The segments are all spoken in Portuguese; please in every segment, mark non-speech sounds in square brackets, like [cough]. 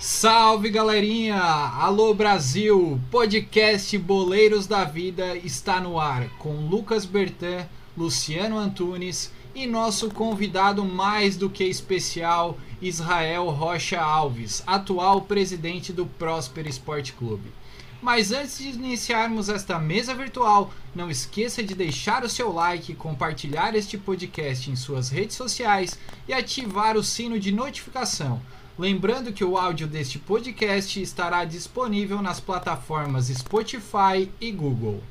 Salve galerinha! Alô Brasil! Podcast Boleiros da Vida está no ar com Lucas Bertan, Luciano Antunes e nosso convidado mais do que especial, Israel Rocha Alves, atual presidente do Próspero Esporte Clube. Mas antes de iniciarmos esta mesa virtual, não esqueça de deixar o seu like, compartilhar este podcast em suas redes sociais e ativar o sino de notificação Lembrando que o áudio deste podcast estará disponível nas plataformas Spotify e Google.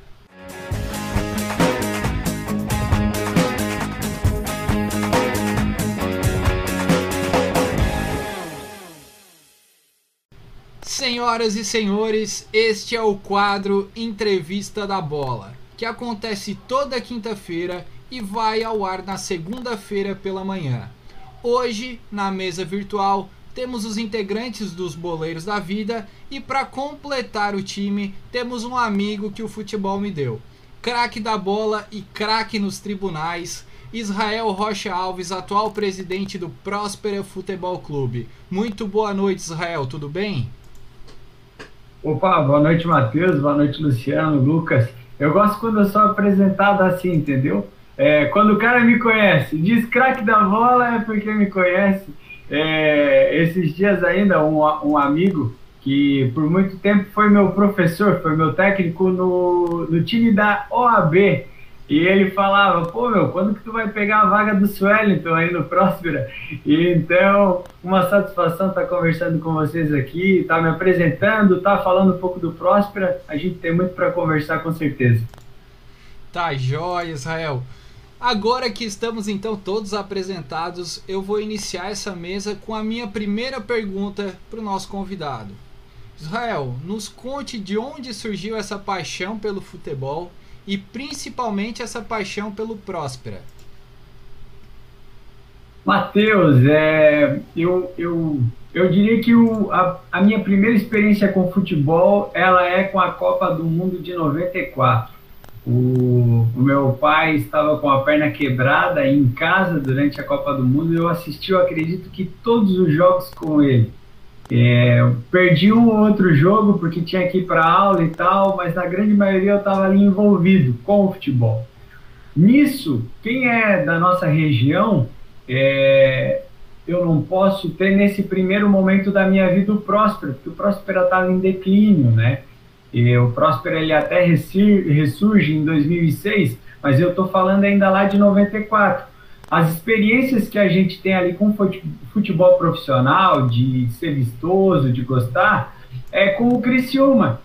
Senhoras e senhores, este é o quadro Entrevista da Bola, que acontece toda quinta-feira e vai ao ar na segunda-feira pela manhã. Hoje, na mesa virtual, temos os integrantes dos Boleiros da Vida e para completar o time, temos um amigo que o futebol me deu. Craque da bola e craque nos tribunais, Israel Rocha Alves, atual presidente do Próspera Futebol Clube. Muito boa noite, Israel, tudo bem? Opa, boa noite, Matheus, boa noite, Luciano, Lucas. Eu gosto quando eu sou apresentado assim, entendeu? É, quando o cara me conhece, diz craque da bola é porque me conhece. É, esses dias ainda, um, um amigo que por muito tempo foi meu professor, foi meu técnico no, no time da OAB. E ele falava, pô, meu, quando que tu vai pegar a vaga do Swellington aí no Próspera? E então, uma satisfação estar tá conversando com vocês aqui, estar tá me apresentando, estar tá falando um pouco do Próspera. A gente tem muito para conversar com certeza. Tá jóia, Israel. Agora que estamos então todos apresentados, eu vou iniciar essa mesa com a minha primeira pergunta para o nosso convidado. Israel, nos conte de onde surgiu essa paixão pelo futebol e principalmente essa paixão pelo Próspera. Matheus, é, eu, eu, eu diria que o, a, a minha primeira experiência com futebol ela é com a Copa do Mundo de 94. O, o, meu pai estava com a perna quebrada em casa durante a Copa do Mundo e eu assisti, eu acredito que todos os jogos com ele. É, perdi um ou outro jogo porque tinha que ir para aula e tal, mas na grande maioria eu estava ali envolvido com o futebol. Nisso, quem é da nossa região, é, eu não posso ter nesse primeiro momento da minha vida o Próspero, porque o Próspero estava em declínio, né? E o Próspero ele até ressurge em 2006, mas eu estou falando ainda lá de 94. As experiências que a gente tem ali com futebol profissional, de ser vistoso, de gostar, é com o Criciúma.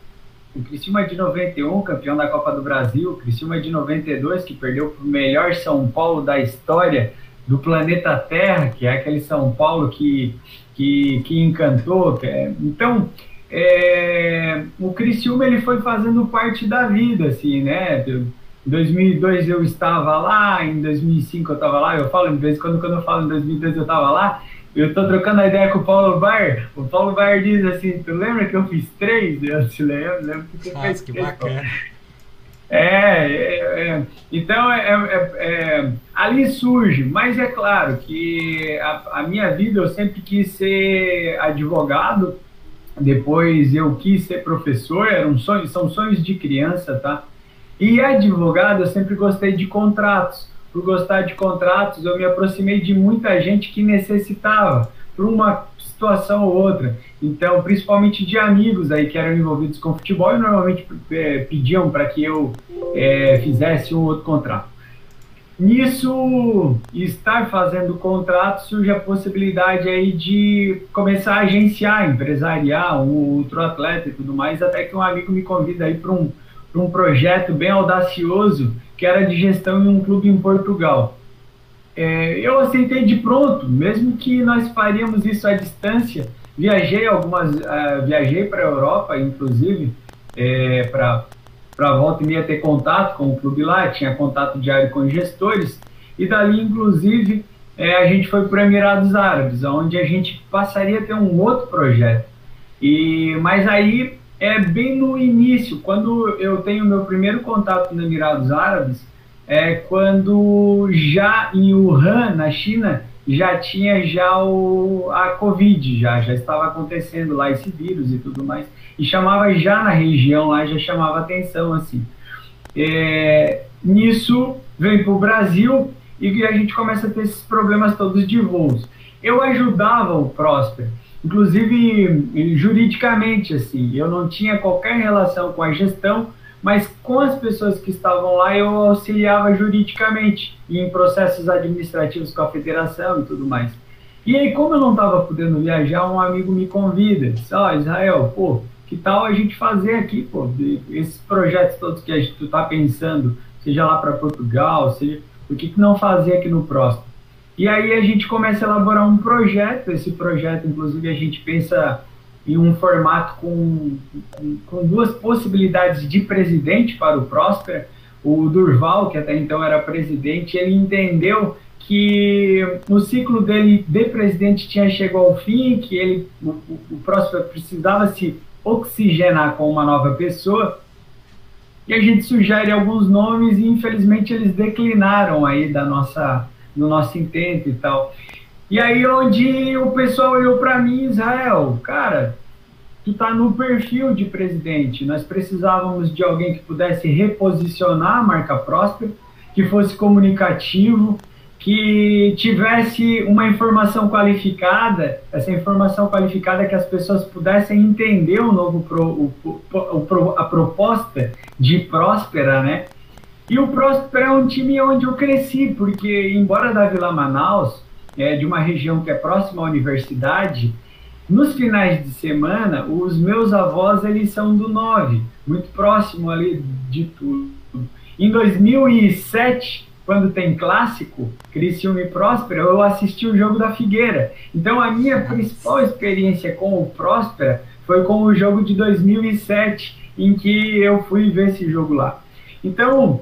O Criciúma de 91, campeão da Copa do Brasil, o Criciúma de 92, que perdeu para o melhor São Paulo da história do planeta Terra, que é aquele São Paulo que, que, que encantou. É... Então, é, o Criciúma ele foi fazendo parte da vida, assim, né? Em 2002 eu estava lá, em 2005 eu estava lá, eu falo de vez em quando, quando eu falo em 2002 eu estava lá, eu estou trocando a ideia com o Paulo Bar, o Paulo Bar diz assim, tu lembra que eu fiz três? Eu te lembro, lembro que tu Nossa, fez que três. bacana. É, é, é, então é, é, é, ali surge, mas é claro que a, a minha vida eu sempre quis ser advogado, depois eu quis ser professor, era um sonho, são sonhos de criança, tá? E advogado, eu sempre gostei de contratos. Por gostar de contratos, eu me aproximei de muita gente que necessitava, por uma situação ou outra. Então, principalmente de amigos aí que eram envolvidos com futebol e normalmente é, pediam para que eu é, fizesse um outro contrato. Nisso, estar fazendo contrato, surge a possibilidade aí de começar a agenciar, empresariar um outro atleta e tudo mais, até que um amigo me convida aí para um, um projeto bem audacioso, que era de gestão em um clube em Portugal. É, eu aceitei de pronto, mesmo que nós faríamos isso à distância. Viajei algumas, uh, viajei para a Europa, inclusive, é, para para volta e meia ter contato com o clube lá, tinha contato diário com gestores, e dali, inclusive, é, a gente foi para Emirados Árabes, onde a gente passaria a ter um outro projeto. E, mas aí é bem no início, quando eu tenho meu primeiro contato nos Emirados Árabes, é quando já em Wuhan, na China, já tinha já o, a Covid, já, já estava acontecendo lá esse vírus e tudo mais. E chamava já na região lá, já chamava atenção, assim. É, nisso, vem para o Brasil e a gente começa a ter esses problemas todos de voos. Eu ajudava o Prosper, inclusive juridicamente, assim, eu não tinha qualquer relação com a gestão, mas com as pessoas que estavam lá eu auxiliava juridicamente em processos administrativos com a federação e tudo mais. E aí, como eu não estava podendo viajar, um amigo me convida, disse, ó, oh, Israel, pô, que tal a gente fazer aqui, pô, esses projetos todos que a gente está pensando, seja lá para Portugal, seja, por que, que não fazer aqui no próximo? E aí a gente começa a elaborar um projeto, esse projeto, inclusive, a gente pensa em um formato com, com, duas possibilidades de presidente para o Próspera. O Durval, que até então era presidente, ele entendeu que o ciclo dele de presidente tinha chegado ao fim, que ele, o, o Próspera precisava se oxigenar com uma nova pessoa, e a gente sugere alguns nomes e infelizmente eles declinaram aí da nossa, do nosso intento e tal. E aí onde o pessoal olhou para mim, Israel, cara, tu tá no perfil de presidente. Nós precisávamos de alguém que pudesse reposicionar a marca Próspera, que fosse comunicativo, que tivesse uma informação qualificada, essa informação qualificada que as pessoas pudessem entender o novo pro, o, o, a proposta de Próspera, né? E o Próspera é um time onde eu cresci, porque embora da Vila Manaus, é, de uma região que é próxima à universidade, nos finais de semana, os meus avós eles são do 9, muito próximo ali de tudo. Em 2007, quando tem clássico, Criciúma e Próspera, eu assisti o jogo da Figueira. Então a minha principal experiência com o Próspera foi com o jogo de 2007, em que eu fui ver esse jogo lá. Então,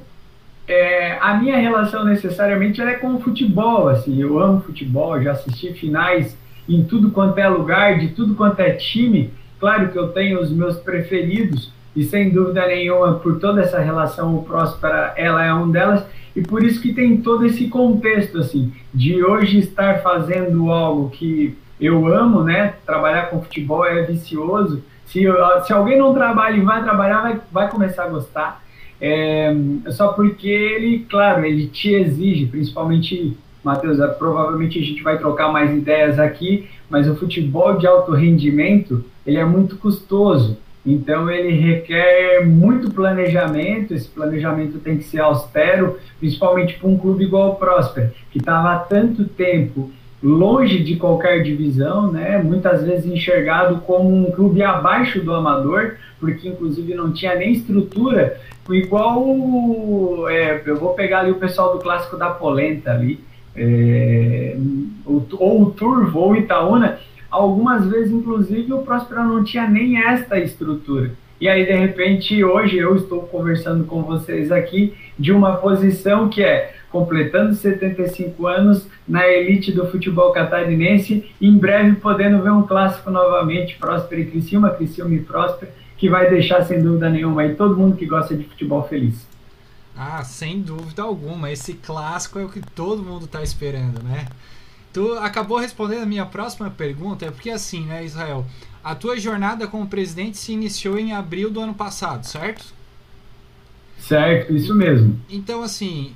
é, a minha relação necessariamente é com o futebol, assim, eu amo futebol, já assisti finais em tudo quanto é lugar, de tudo quanto é time. Claro que eu tenho os meus preferidos, e sem dúvida nenhuma, por toda essa relação o Próspera, ela é um delas, e por isso que tem todo esse contexto, assim, de hoje estar fazendo algo que eu amo, né? Trabalhar com futebol é vicioso. Se, se alguém não trabalha e vai trabalhar, vai, vai começar a gostar. É, só porque ele, claro, ele te exige, principalmente, Matheus, é, provavelmente a gente vai trocar mais ideias aqui, mas o futebol de alto rendimento, ele é muito custoso. Então ele requer muito planejamento, esse planejamento tem que ser austero, principalmente para um clube igual o Próspera, que estava há tanto tempo longe de qualquer divisão, né? muitas vezes enxergado como um clube abaixo do amador, porque inclusive não tinha nem estrutura, igual é, eu vou pegar ali o pessoal do clássico da Polenta ali, é, ou o Turvo ou Itaúna, algumas vezes inclusive o Próspera não tinha nem esta estrutura. E aí, de repente, hoje eu estou conversando com vocês aqui de uma posição que é completando 75 anos na elite do futebol catarinense, em breve podendo ver um clássico novamente, Próspera e Criciúma, Criciúma e Próspera, que vai deixar sem dúvida nenhuma aí todo mundo que gosta de futebol feliz. Ah, sem dúvida alguma, esse clássico é o que todo mundo está esperando, né? Tu acabou respondendo a minha próxima pergunta, é porque assim, né, Israel? A tua jornada como presidente se iniciou em abril do ano passado, certo? Certo, isso mesmo. Então, assim,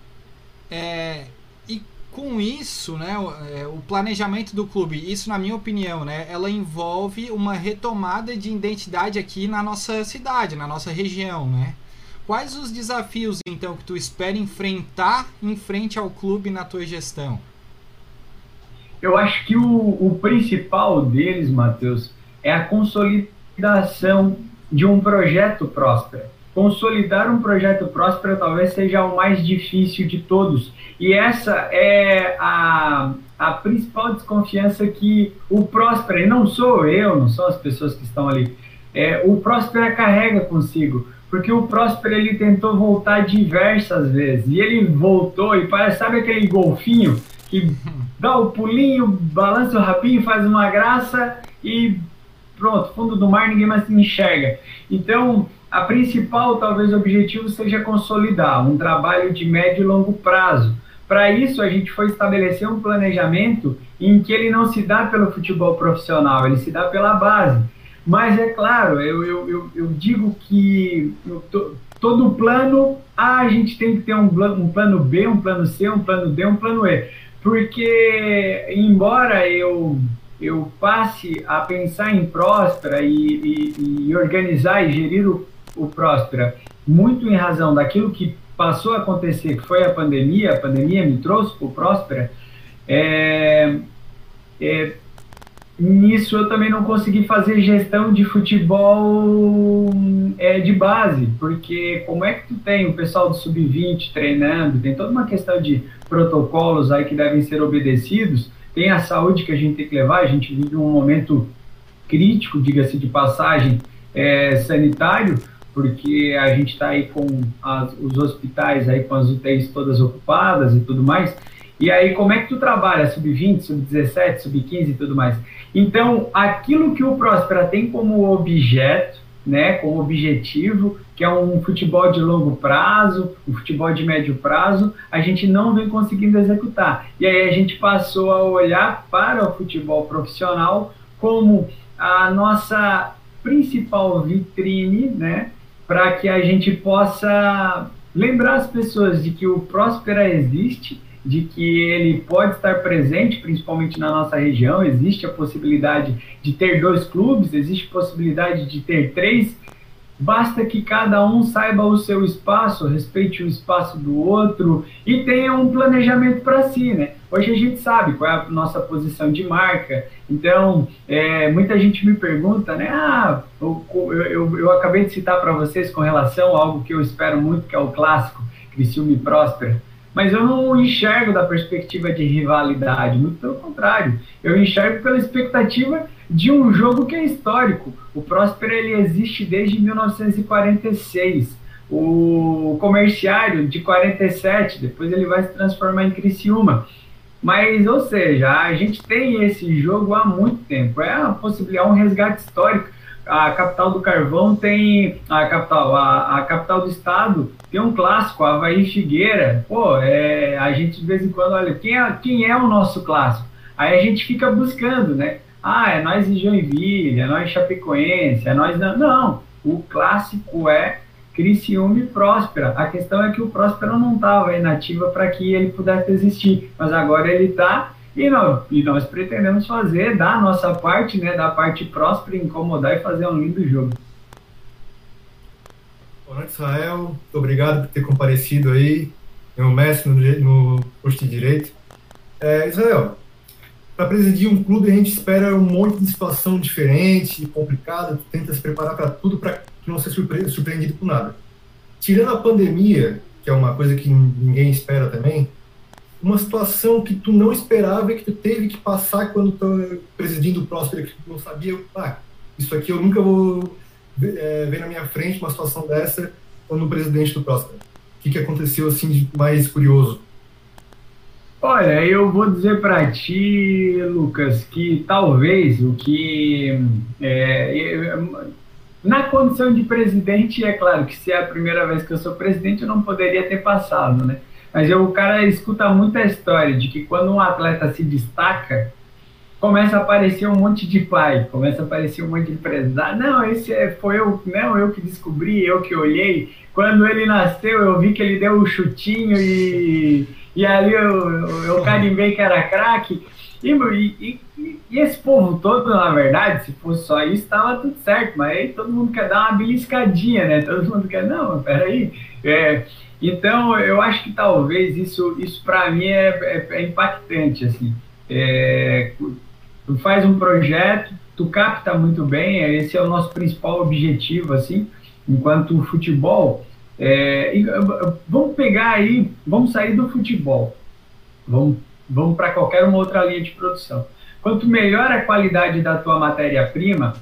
é, e com isso, né, o, é, o, planejamento do clube, isso na minha opinião, né, ela envolve uma retomada de identidade aqui na nossa cidade, na nossa região, né? Quais os desafios, então, que tu espera enfrentar em frente ao clube na tua gestão? Eu acho que o, o principal deles, Matheus, é a consolidação de um projeto próspero. Consolidar um projeto próspero talvez seja o mais difícil de todos. E essa é a, a principal desconfiança que o Próspera, e não sou eu, não são as pessoas que estão ali, é, o Próspera carrega consigo. Porque o Próspera ele tentou voltar diversas vezes. E ele voltou e parece, sabe aquele golfinho que dá o pulinho, balança o rapinho, faz uma graça e pronto, fundo do mar, ninguém mais se enxerga. Então, a principal, talvez, objetivo seja consolidar um trabalho de médio e longo prazo, para isso a gente foi estabelecer um planejamento em que ele não se dá pelo futebol profissional, ele se dá pela base. Mas é claro, eu, eu, eu, eu digo que todo plano, ah, a gente tem que ter um, um plano B, um plano C, um plano D, um plano E. Porque, embora eu eu passe a pensar em Próspera e, e, e organizar e gerir o, o Próspera muito em razão daquilo que passou a acontecer, que foi a pandemia, a pandemia me trouxe para o Próspera, é, é, nisso eu também não consegui fazer gestão de futebol é, de base, porque como é que tu tem o pessoal do sub-20 treinando, tem toda uma questão de protocolos aí que devem ser obedecidos, tem a saúde que a gente tem que levar, a gente vive um momento crítico, diga-se de passagem, é, sanitário, porque a gente está aí com as, os hospitais aí com as UTIs todas ocupadas e tudo mais. E aí, como é que tu trabalha? Sub-20, sub-17, sub-15 e tudo mais. Então, aquilo que o Próspera tem como objeto, né, como objetivo, que é um futebol de longo prazo, um futebol de médio prazo, a gente não vem conseguindo executar. E aí a gente passou a olhar para o futebol profissional como a nossa principal vitrine, né, para que a gente possa lembrar as pessoas de que o Próspera existe, de que ele pode estar presente, principalmente na nossa região. Existe a possibilidade de ter dois clubes, existe a possibilidade de ter três Basta que cada um saiba o seu espaço, respeite o espaço do outro e tenha um planejamento para si, né? Hoje a gente sabe qual é a nossa posição de marca, então é, muita gente me pergunta, né? Ah, eu, eu, eu acabei de citar para vocês com relação a algo que eu espero muito, que é o clássico, Criciúma e Próspera mas eu não enxergo da perspectiva de rivalidade, muito pelo contrário, eu enxergo pela expectativa de um jogo que é histórico. O Próspero ele existe desde 1946. O Comerciário de 47, depois ele vai se transformar em Criciúma. Mas, ou seja, a gente tem esse jogo há muito tempo. É uma possibilidade, é um resgate histórico a capital do carvão tem a capital, a, a, capital do estado tem um clássico, Havaí Figueira. Pô, é, a gente de vez em quando olha quem é, quem é o nosso clássico. Aí a gente fica buscando, né? Ah, é nós em Joinville, é nós Chapecoense, é nós não. Não, o clássico é Criciúma e Próspera. A questão é que o Próspera não estava inativa para que ele pudesse existir, mas agora ele está e nós, e nós pretendemos fazer da nossa parte, né, da parte próspera, incomodar e fazer um lindo jogo. Boa noite, Israel. Muito obrigado por ter comparecido aí. Meu mestre no, no posto de direito. É, Israel, para presidir um clube a gente espera um monte de situação diferente, complicada, tenta se preparar para tudo para não ser surpre surpreendido por nada. Tirando a pandemia, que é uma coisa que ninguém espera também, uma situação que tu não esperava e que tu teve que passar quando tu presidindo o Próspero, que tu não sabia, ah, isso aqui eu nunca vou é, ver na minha frente uma situação dessa quando presidente do Próspero. O que, que aconteceu assim de mais curioso? Olha, eu vou dizer para ti, Lucas, que talvez o que é, na condição de presidente, é claro que se é a primeira vez que eu sou presidente, eu não poderia ter passado, né? Mas o cara escuta muita história de que quando um atleta se destaca, começa a aparecer um monte de pai, começa a aparecer um monte de empresário. Não, esse é, foi eu, não, eu que descobri, eu que olhei. Quando ele nasceu, eu vi que ele deu um chutinho e, e ali eu, eu, carimbei que era craque. E, e, e, e, esse povo todo, na verdade, se fosse só isso, estava tudo certo. Mas aí todo mundo quer dar uma beliscadinha, né? Todo mundo quer, não, peraí. É, então, eu acho que talvez isso, isso para mim é, é, é, impactante, assim. É, tu faz um projeto, tu capta muito bem, é, esse é o nosso principal objetivo, assim, enquanto futebol. É, vamos pegar aí, vamos sair do futebol, vamos, vamos para qualquer uma outra linha de produção. Quanto melhor a qualidade da tua matéria-prima,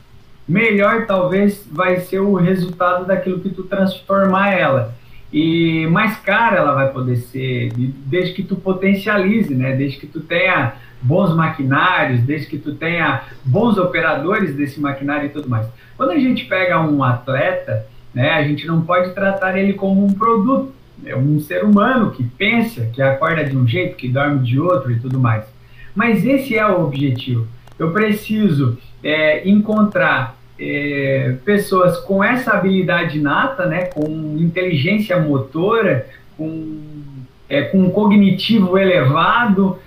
melhor talvez vai ser o resultado daquilo que tu transformar ela e mais cara ela vai poder ser, desde que tu potencialize, né? Desde que tu tenha bons maquinários, desde que tu tenha bons operadores desse maquinário e tudo mais. Quando a gente pega um atleta, né, a gente não pode tratar ele como um produto, é um ser humano que pensa, que acorda de um jeito, que dorme de outro e tudo mais. Mas esse é o objetivo. Eu preciso é, encontrar é, pessoas com essa habilidade nata, né, com inteligência motora, com, é, com um cognitivo elevado,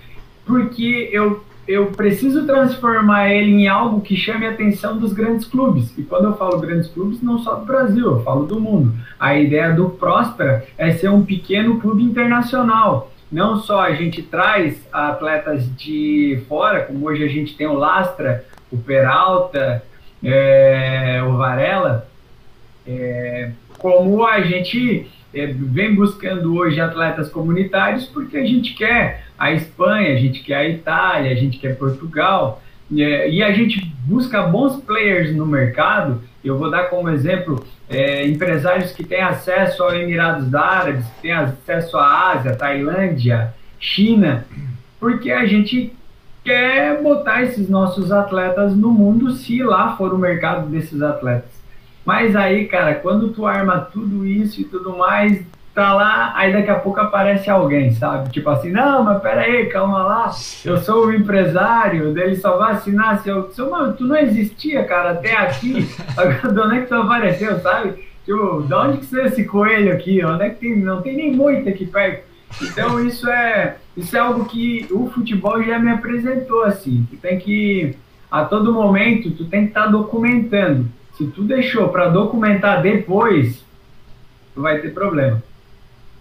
porque eu eu preciso transformar ele em algo que chame a atenção dos grandes clubes. E quando eu falo grandes clubes, não só do Brasil, eu falo do mundo. A ideia do Próspera é ser um pequeno clube internacional. Não só a gente traz atletas de fora, como hoje a gente tem o Lastra, o Peralta, é, o Varela, é, como a gente é, vem buscando hoje atletas comunitários porque a gente quer a Espanha, a gente quer a Itália, a gente quer Portugal, é, e a gente busca bons players no mercado. Eu vou dar como exemplo é, empresários que têm acesso aos Emirados Árabes, que têm acesso à Ásia, Tailândia, China, porque a gente quer botar esses nossos atletas no mundo se lá for o mercado desses atletas. Mas aí, cara, quando tu arma tudo isso e tudo mais, tá lá, aí daqui a pouco aparece alguém, sabe? Tipo assim, não, mas pera aí, calma lá, eu sou o empresário, dele só vai assinar se eu... Seu, mano, tu não existia, cara, até aqui, [laughs] agora de onde é que tu apareceu, sabe? Tipo, de onde que saiu esse coelho aqui? Onde é que tem... Não tem nem muito aqui perto. Então isso é, isso é algo que o futebol já me apresentou, assim, tu tem que, a todo momento, tu tem que estar tá documentando. Se tu deixou para documentar depois, tu vai ter problema.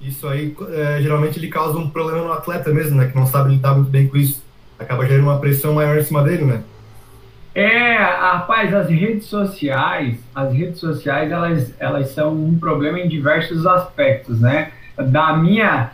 Isso aí, é, geralmente, ele causa um problema no atleta mesmo, né? Que não sabe lidar muito bem com isso. Acaba gerando uma pressão maior em cima dele, né? É, rapaz, as redes sociais, as redes sociais, elas, elas são um problema em diversos aspectos, né? Da minha,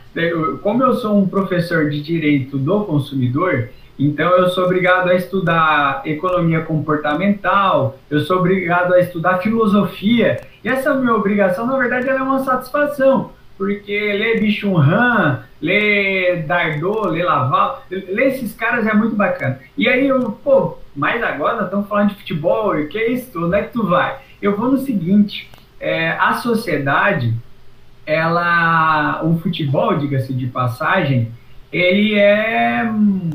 como eu sou um professor de direito do consumidor, então eu sou obrigado a estudar economia comportamental, eu sou obrigado a estudar filosofia, e essa minha obrigação, na verdade, é uma satisfação, porque ler Bichon Han, ler Dardot, ler Laval, ler esses caras é muito bacana. E aí eu, pô, mas agora estamos falando de futebol, o que é isso? Onde é que tu vai? Eu vou no seguinte, é, a sociedade, ela, o futebol, diga-se de passagem, ele é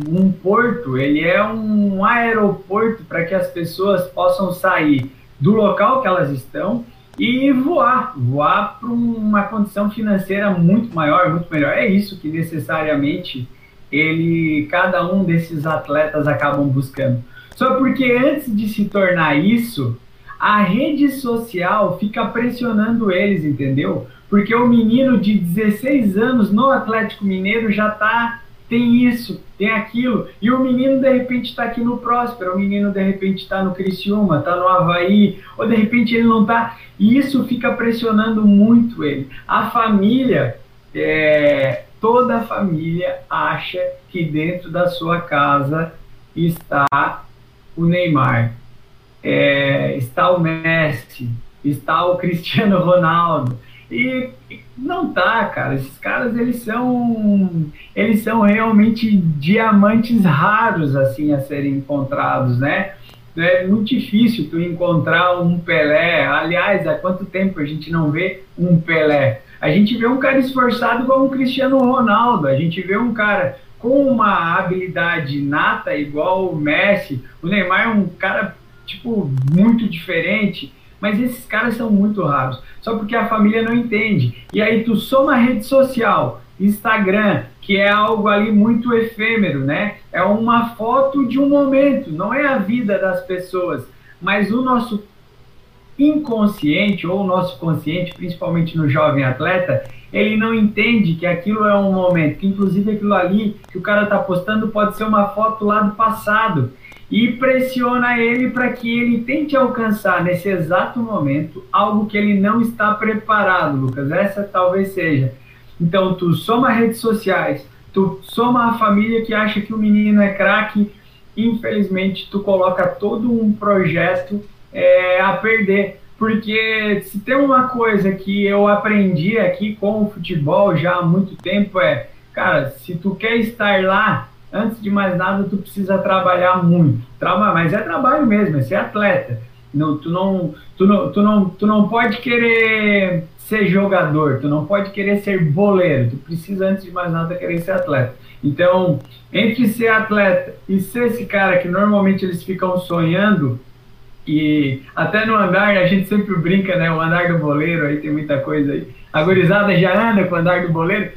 um porto, ele é um aeroporto para que as pessoas possam sair do local que elas estão e voar, voar para uma condição financeira muito maior, muito melhor. É isso que necessariamente ele, cada um desses atletas acabam buscando. Só porque antes de se tornar isso, a rede social fica pressionando eles, entendeu? Porque o menino de 16 anos no Atlético Mineiro já tá tem isso, tem aquilo, e o menino de repente está aqui no Próspero, o menino de repente está no Criciúma, está no Havaí, ou de repente ele não está, e isso fica pressionando muito ele. A família, é, toda a família acha que dentro da sua casa está o Neymar, é, está o Messi, está o Cristiano Ronaldo, e não tá, cara. Esses caras eles são eles são realmente diamantes raros assim a serem encontrados, né? É muito difícil tu encontrar um Pelé. Aliás, há quanto tempo a gente não vê um Pelé? A gente vê um cara esforçado como um Cristiano Ronaldo. A gente vê um cara com uma habilidade nata igual o Messi. O Neymar é um cara tipo muito diferente. Mas esses caras são muito raros, só porque a família não entende. E aí tu soma a rede social, Instagram, que é algo ali muito efêmero, né? É uma foto de um momento, não é a vida das pessoas, mas o nosso inconsciente ou o nosso consciente, principalmente no jovem atleta, ele não entende que aquilo é um momento, que inclusive aquilo ali que o cara está postando pode ser uma foto lá do passado e pressiona ele para que ele tente alcançar nesse exato momento algo que ele não está preparado, Lucas. Essa talvez seja. Então, tu soma redes sociais, tu soma a família que acha que o menino é craque, infelizmente, tu coloca todo um projeto é, a perder. Porque se tem uma coisa que eu aprendi aqui com o futebol já há muito tempo é, cara, se tu quer estar lá, antes de mais nada, tu precisa trabalhar muito. Traba, mas é trabalho mesmo, é ser atleta. Não, tu, não, tu, não, tu, não, tu não pode querer ser jogador, tu não pode querer ser boleiro, tu precisa antes de mais nada querer ser atleta. Então, entre ser atleta e ser esse cara que normalmente eles ficam sonhando, e até no andar a gente sempre brinca, né? O andar do boleiro, aí tem muita coisa aí. A gurizada já anda com o andar do boleiro.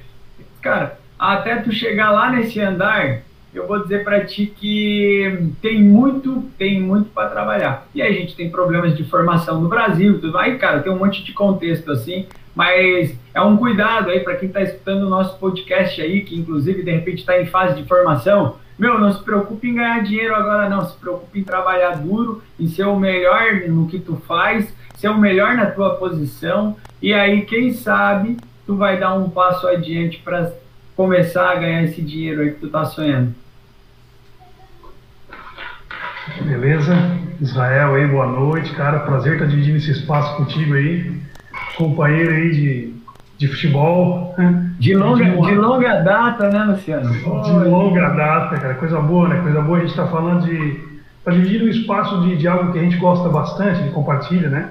Cara, até tu chegar lá nesse andar, eu vou dizer para ti que tem muito, tem muito para trabalhar. E a gente tem problemas de formação no Brasil, tudo aí, cara, tem um monte de contexto assim, mas é um cuidado aí para quem está escutando o nosso podcast aí, que inclusive de repente está em fase de formação. Meu, não se preocupe em ganhar dinheiro agora, não. Se preocupe em trabalhar duro, em ser o melhor no que tu faz, ser o melhor na tua posição. E aí, quem sabe, tu vai dar um passo adiante para começar a ganhar esse dinheiro aí que tu tá sonhando. Beleza? Israel aí, boa noite, cara. Prazer estar dividindo esse espaço contigo aí. Companheiro aí de, de futebol. De longa, de, de longa data, né, Luciano? De longa data, cara. Coisa boa, né? Coisa boa a gente tá falando de. Tá dividindo um espaço de, de algo que a gente gosta bastante, de compartilha, né?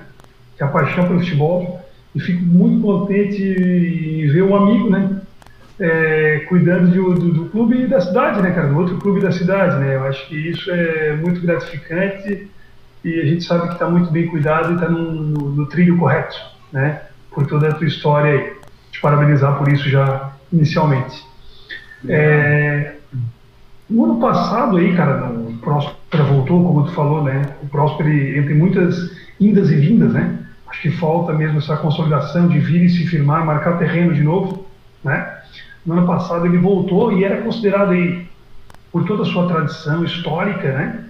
Que é a paixão pelo futebol. E fico muito contente em ver um amigo, né? É, cuidando do, do, do, clube da cidade, né, cara? Do outro clube da cidade, né? Eu acho que isso é muito gratificante e a gente sabe que está muito bem cuidado e está no, no, no, trilho correto, né? Por toda a tua história aí. Te parabenizar por isso já inicialmente. É, no ano passado aí, cara, o Próspera voltou, como tu falou, né? O Próspera, entre muitas indas e vindas, né? Acho que falta mesmo essa consolidação de vir e se firmar, marcar terreno de novo, né? No ano passado ele voltou e era considerado aí, por toda a sua tradição histórica, né?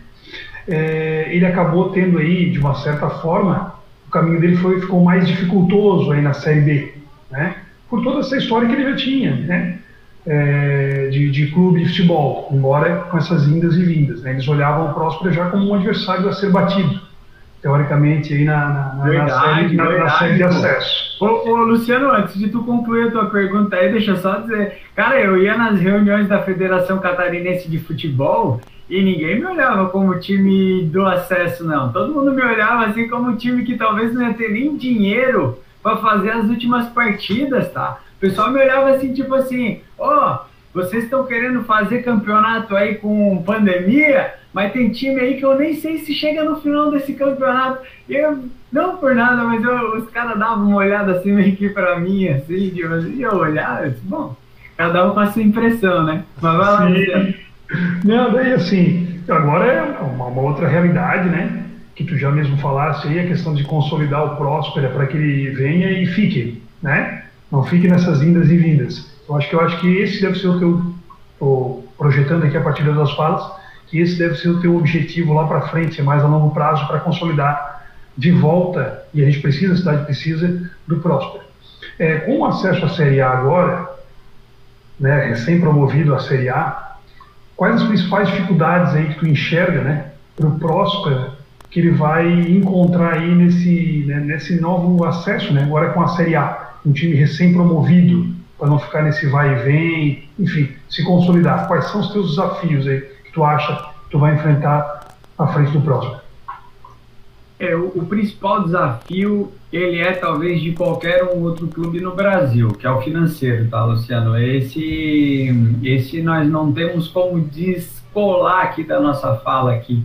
É, ele acabou tendo aí, de uma certa forma, o caminho dele foi, ficou mais dificultoso aí na Série B, né? Por toda essa história que ele já tinha, né? É, de, de, clube de futebol, embora com essas indas e vindas. Né? Eles olhavam o Próspero já como um adversário a ser batido teoricamente, aí na, na, verdade, na, série, na, na série de acesso. Ô, ô, Luciano, antes de tu concluir a tua pergunta aí, deixa eu só dizer, cara, eu ia nas reuniões da Federação Catarinense de Futebol e ninguém me olhava como time do acesso, não. Todo mundo me olhava assim como time que talvez não ia ter nem dinheiro para fazer as últimas partidas, tá? O pessoal me olhava assim, tipo assim, ó, oh, vocês estão querendo fazer campeonato aí com pandemia? Mas tem time aí que eu nem sei se chega no final desse campeonato. Eu, não por nada, mas eu, os caras davam uma olhada assim meio que pra mim, assim, de, eu olhava, eu disse, bom, cada um com a sua impressão, né? Mas vai lá. Não, daí assim, agora é uma, uma, outra realidade, né? Que tu já mesmo falasse aí, a questão de consolidar o Próspera para que ele venha e fique, né? Não fique nessas indas e vindas. Eu acho que eu acho que esse deve ser o teu, tô projetando aqui a partir das falas, que esse deve ser o teu objetivo lá para frente, mais a longo prazo, para consolidar de volta, e a gente precisa, a cidade precisa, do Próspero. É, com o acesso à Série A agora, né, recém-promovido à Série A, quais as principais dificuldades aí que tu enxerga né, para o Próspero que ele vai encontrar aí nesse, né, nesse novo acesso, né, agora com a Série A, um time recém-promovido, para não ficar nesse vai e vem, enfim, se consolidar. Quais são os teus desafios aí que tu acha que tu vai enfrentar à frente do próximo? É, o, o, principal desafio, ele é talvez de qualquer um outro clube no Brasil, que é o financeiro, tá, Luciano? Esse, esse nós não temos como descolar aqui da nossa fala aqui.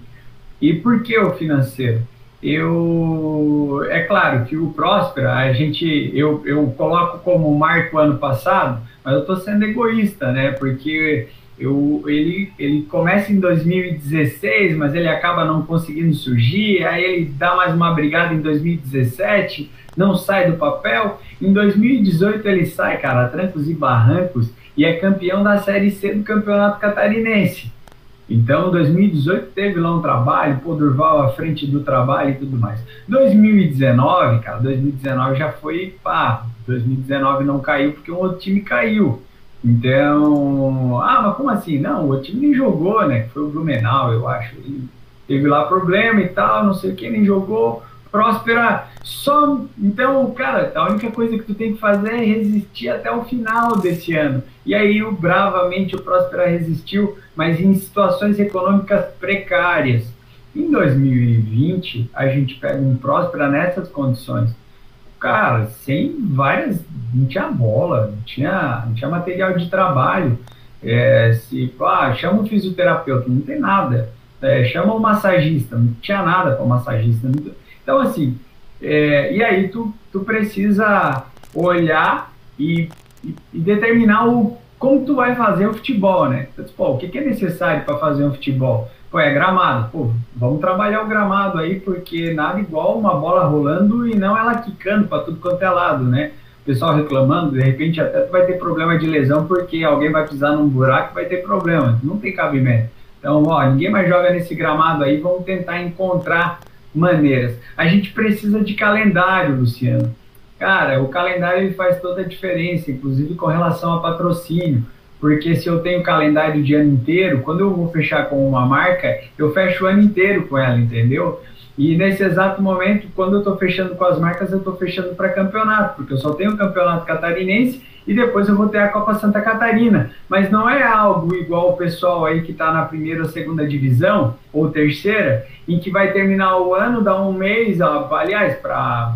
E por que o financeiro? Eu, é claro que o Próspera, a gente, eu, eu coloco como marco ano passado, mas eu estou sendo egoísta, né? Porque eu, ele, ele começa em 2016, mas ele acaba não conseguindo surgir, aí ele dá mais uma brigada em 2017, não sai do papel. Em 2018 ele sai, cara, trancos e barrancos, e é campeão da Série C do Campeonato Catarinense. Então, 2018 teve lá um trabalho, pô, Durval à frente do trabalho e tudo mais. 2019, cara, 2019 já foi, pá, 2019 não caiu porque um outro time caiu. Então, ah, mas como assim? Não, o time nem jogou, né? Foi o Blumenau, eu acho. Ele teve lá problema e tal, não sei o que, nem jogou. Próspera, só. Então, cara, a única coisa que tu tem que fazer é resistir até o final desse ano. E aí, o, bravamente, o Próspera resistiu, mas em situações econômicas precárias. Em 2020, a gente pega um Próspera nessas condições cara, sem várias, não tinha bola, não tinha, não tinha material de trabalho. É, se, ah, chama um fisioterapeuta, não tem nada. É, chama um massagista, não tinha nada para massagista. Então, assim, é, e aí tu, tu precisa olhar e, e, e, determinar o, como tu vai fazer o futebol, né? Então, o que, que é necessário para fazer um futebol? Pô, é gramado. Pô, vamos trabalhar o gramado aí, porque nada igual uma bola rolando e não ela quicando para tudo quanto é lado, né? O pessoal reclamando, de repente até tu vai ter problema de lesão porque alguém vai pisar num buraco e vai ter problema. Não tem cabimento. Então, ó, ninguém mais joga nesse gramado aí, vamos tentar encontrar maneiras. A gente precisa de calendário, Luciano. Cara, o calendário ele faz toda a diferença, inclusive com relação a patrocínio. Porque se eu tenho calendário de ano inteiro, quando eu vou fechar com uma marca, eu fecho o ano inteiro com ela, entendeu? E nesse exato momento, quando eu estou fechando com as marcas, eu estou fechando para campeonato, porque eu só tenho o campeonato catarinense e depois eu vou ter a Copa Santa Catarina. Mas não é algo igual o pessoal aí que está na primeira ou segunda divisão, ou terceira, em que vai terminar o ano, dá um mês, aliás, para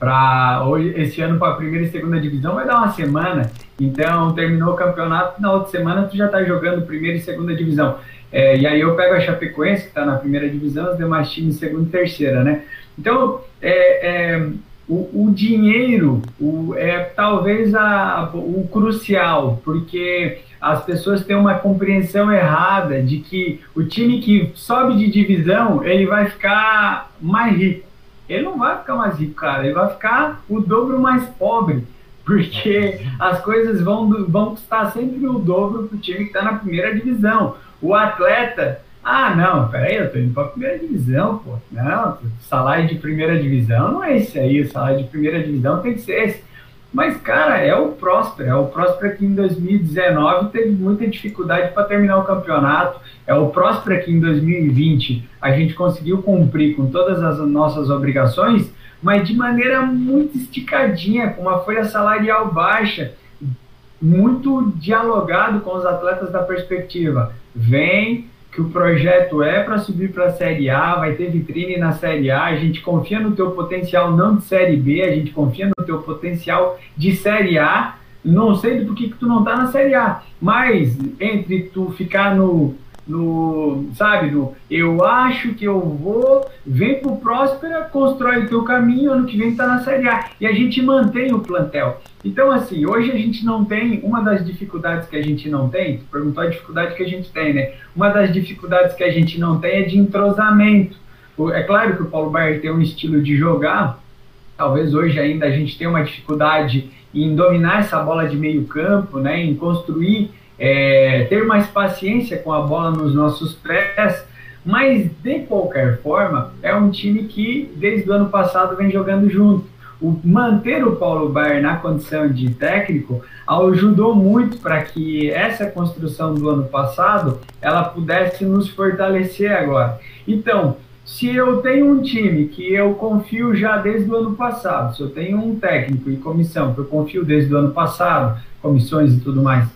para esse ano para a primeira e segunda divisão vai dar uma semana. Então terminou o campeonato, na outra semana tu já está jogando primeira e segunda divisão. É, e aí eu pego a Chapecoense, que está na primeira divisão, os demais times segunda e terceira, né? Então, é, é o, o, dinheiro o, é talvez a, o crucial, porque as pessoas têm uma compreensão errada de que o time que sobe de divisão, ele vai ficar mais rico. Ele não vai ficar mais rico, cara, ele vai ficar o dobro mais pobre porque as coisas vão, vão custar sempre o dobro para o time que está na primeira divisão. O atleta, ah, não, peraí, eu tô indo para a primeira divisão, pô. Não, salário de primeira divisão não é esse aí, o salário de primeira divisão tem que ser esse. Mas, cara, é o Próspero, é o Próspero que em 2019 teve muita dificuldade para terminar o campeonato, é o Próspero que em 2020 a gente conseguiu cumprir com todas as nossas obrigações, mas de maneira muito esticadinha, com uma folha salarial baixa, muito dialogado com os atletas da perspectiva. Vem que o projeto é para subir para a Série A, vai ter vitrine na Série A, a gente confia no teu potencial não de Série B, a gente confia no teu potencial de Série A. Não sei do que que tu não tá na Série A, mas entre tu ficar no no, sabe, no eu acho que eu vou, vem pro Próspera, constrói o teu caminho, ano que vem tá na Série A. E a gente mantém o plantel. Então, assim, hoje a gente não tem, uma das dificuldades que a gente não tem, tu perguntou a dificuldade que a gente tem, né? Uma das dificuldades que a gente não tem é de entrosamento. É claro que o Paulo Baier tem um estilo de jogar, talvez hoje ainda a gente tenha uma dificuldade em dominar essa bola de meio campo, né, em construir é, ter mais paciência com a bola nos nossos pés, mas de qualquer forma é um time que desde o ano passado vem jogando junto. O, manter o Paulo Baier na condição de técnico ajudou muito para que essa construção do ano passado ela pudesse nos fortalecer agora. Então, se eu tenho um time que eu confio já desde o ano passado, se eu tenho um técnico e comissão que eu confio desde o ano passado, comissões e tudo mais,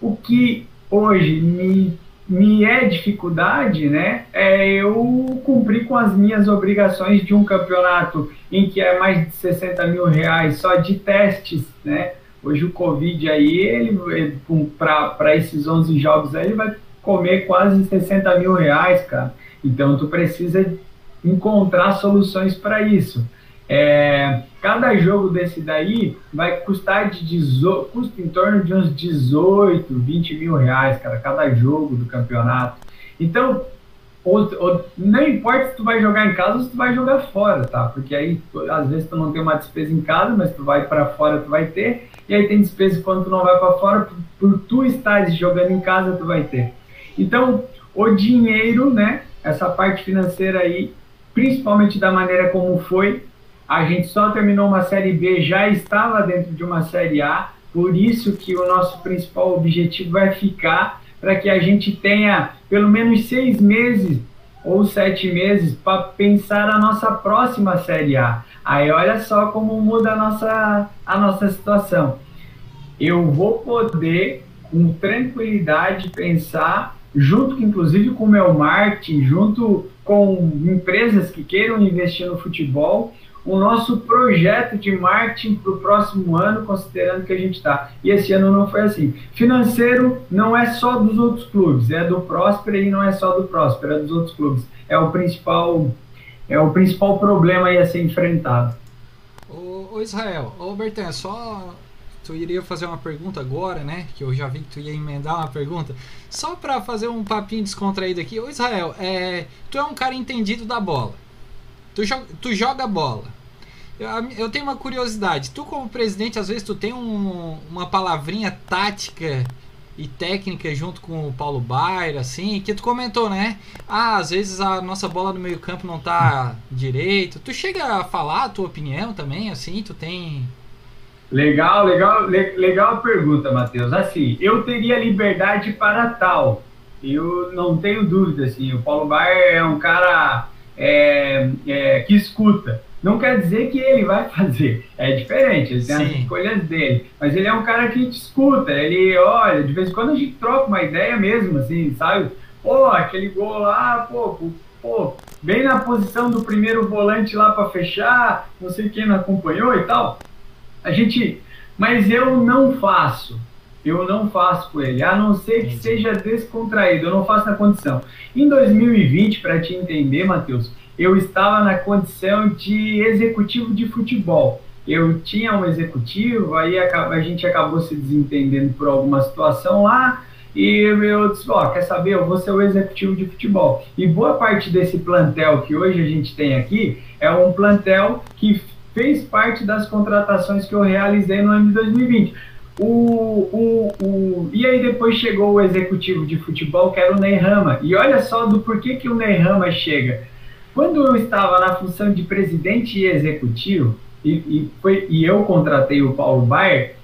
o que hoje me, me é dificuldade, né, é eu cumprir com as minhas obrigações de um campeonato em que é mais de 60 mil reais só de testes, né, hoje o Covid aí, ele, ele para esses 11 jogos aí, ele vai comer quase 60 mil reais, cara, então tu precisa encontrar soluções para isso. É, cada jogo desse daí vai custar de 18, custa em torno de uns 18, 20 mil reais, cara, cada jogo do campeonato. Então, ou, ou, não importa se tu vai jogar em casa ou se tu vai jogar fora, tá? Porque aí, às vezes, tu não tem uma despesa em casa, mas tu vai para fora, tu vai ter. E aí tem despesa quando tu não vai para fora, por, por tu estares jogando em casa, tu vai ter. Então, o dinheiro, né? Essa parte financeira aí, principalmente da maneira como foi, a gente só terminou uma Série B, já estava dentro de uma Série A, por isso que o nosso principal objetivo vai ficar para que a gente tenha pelo menos seis meses ou sete meses para pensar a nossa próxima Série A. Aí olha só como muda a nossa, a nossa situação. Eu vou poder, com tranquilidade, pensar, junto inclusive com o meu marketing, junto com empresas que queiram investir no futebol, o nosso projeto de marketing para o próximo ano, considerando que a gente está. E esse ano não foi assim. Financeiro não é só dos outros clubes, é do Próspera e não é só do Próspera, é dos outros clubes. É o principal, é o principal problema a ser enfrentado. Ô, ô Israel, ô Bertan, só tu iria fazer uma pergunta agora, né? Que eu já vi que tu ia emendar uma pergunta. Só para fazer um papinho descontraído aqui. Ô Israel, é, tu é um cara entendido da bola. Tu, jo tu joga bola. Eu, eu, tenho uma curiosidade. Tu como presidente, às vezes tu tem um, uma palavrinha tática e técnica junto com o Paulo Baira, assim, que tu comentou, né? Ah, às vezes a nossa bola no meio campo não tá direito. Tu chega a falar a tua opinião também, assim? Tu tem Legal, legal, le, legal pergunta, Matheus. Assim, eu teria liberdade para tal. Eu não tenho dúvida, assim, o Paulo Baier é um cara é, é, que escuta. Não quer dizer que ele vai [laughs] fazer, é diferente, ele tem Sim. as escolhas dele. Mas ele é um cara que te escuta, ele olha, de vez em quando a gente troca uma ideia mesmo, assim, sabe? Pô, aquele gol lá, pô, pô, bem na posição do primeiro volante lá para fechar, não sei quem não acompanhou e tal. A gente, mas eu não faço. Eu não faço com ele, a não ser que seja descontraído. Eu não faço na condição. Em 2020, para te entender, Matheus, eu estava na condição de executivo de futebol. Eu tinha um executivo, aí a, gente acabou se desentendendo por alguma situação lá, e eu disse, ó, quer saber, eu vou ser o executivo de futebol. E boa parte desse plantel que hoje a gente tem aqui é um plantel que fez parte das contratações que eu realizei no ano de 2020. O, o, o, e aí depois chegou o executivo de futebol, que era o Ney Rama. E olha só do porquê que o Ney Rama chega. Quando eu estava na função de presidente e executivo, e, e, foi, e eu contratei o Paulo Baier,